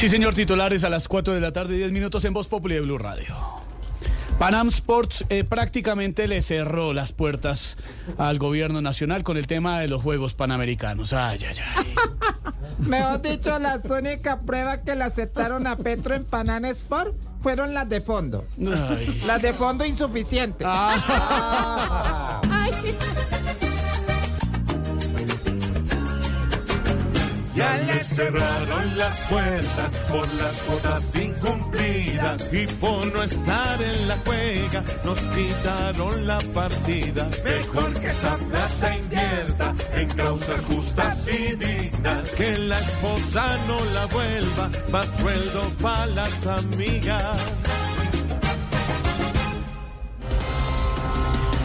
Sí, señor, titulares a las 4 de la tarde, 10 minutos en Voz Populi de Blue Radio. Panam Sports eh, prácticamente le cerró las puertas al gobierno nacional con el tema de los Juegos Panamericanos. Ay, ay, ay. Mejor dicho, la única prueba que le aceptaron a Petro en Panam Sport fueron las de fondo. Ay. Las de fondo insuficiente. Ah. Ya le cerraron las puertas por las cuotas incumplidas. Y por no estar en la juega nos quitaron la partida. Mejor que esa plata invierta en causas justas y dignas. Que la esposa no la vuelva, pa' sueldo pa' las amigas.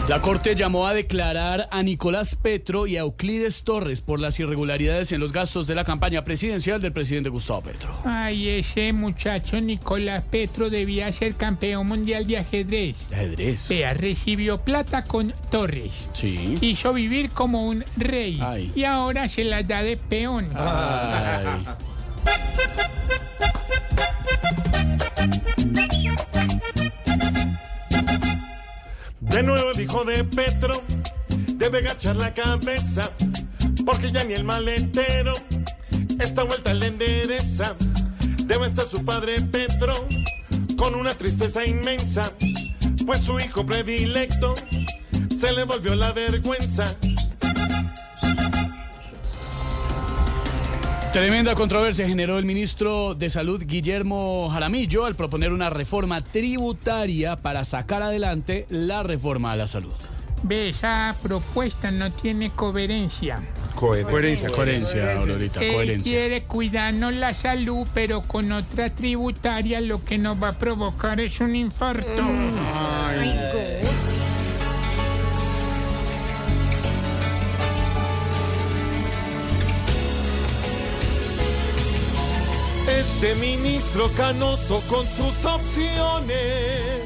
La Corte llamó a declarar a Nicolás Petro y a Euclides Torres por las irregularidades en los gastos de la campaña presidencial del presidente Gustavo Petro. Ay, ese muchacho Nicolás Petro debía ser campeón mundial de ajedrez. Ajedrez. Vea, recibió plata con Torres. Sí. Quiso vivir como un rey. Ay. Y ahora se la da de peón. Ay. De nuevo el hijo de Petro debe agachar la cabeza, porque ya ni el maletero esta vuelta le endereza. Debe estar su padre Petro con una tristeza inmensa, pues su hijo predilecto se le volvió la vergüenza. Tremenda controversia generó el ministro de Salud Guillermo Jaramillo al proponer una reforma tributaria para sacar adelante la reforma a la salud. Ve, esa propuesta no tiene coherencia. Coherencia, coherencia, Aurorita, Él coherencia. quiere cuidarnos la salud, pero con otra tributaria lo que nos va a provocar es un infarto. Este ministro canoso con sus opciones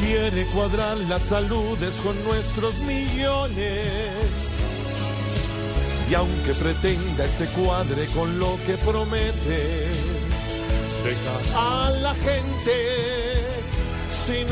quiere cuadrar las saludes con nuestros millones. Y aunque pretenda este cuadre con lo que promete, deja a la gente sin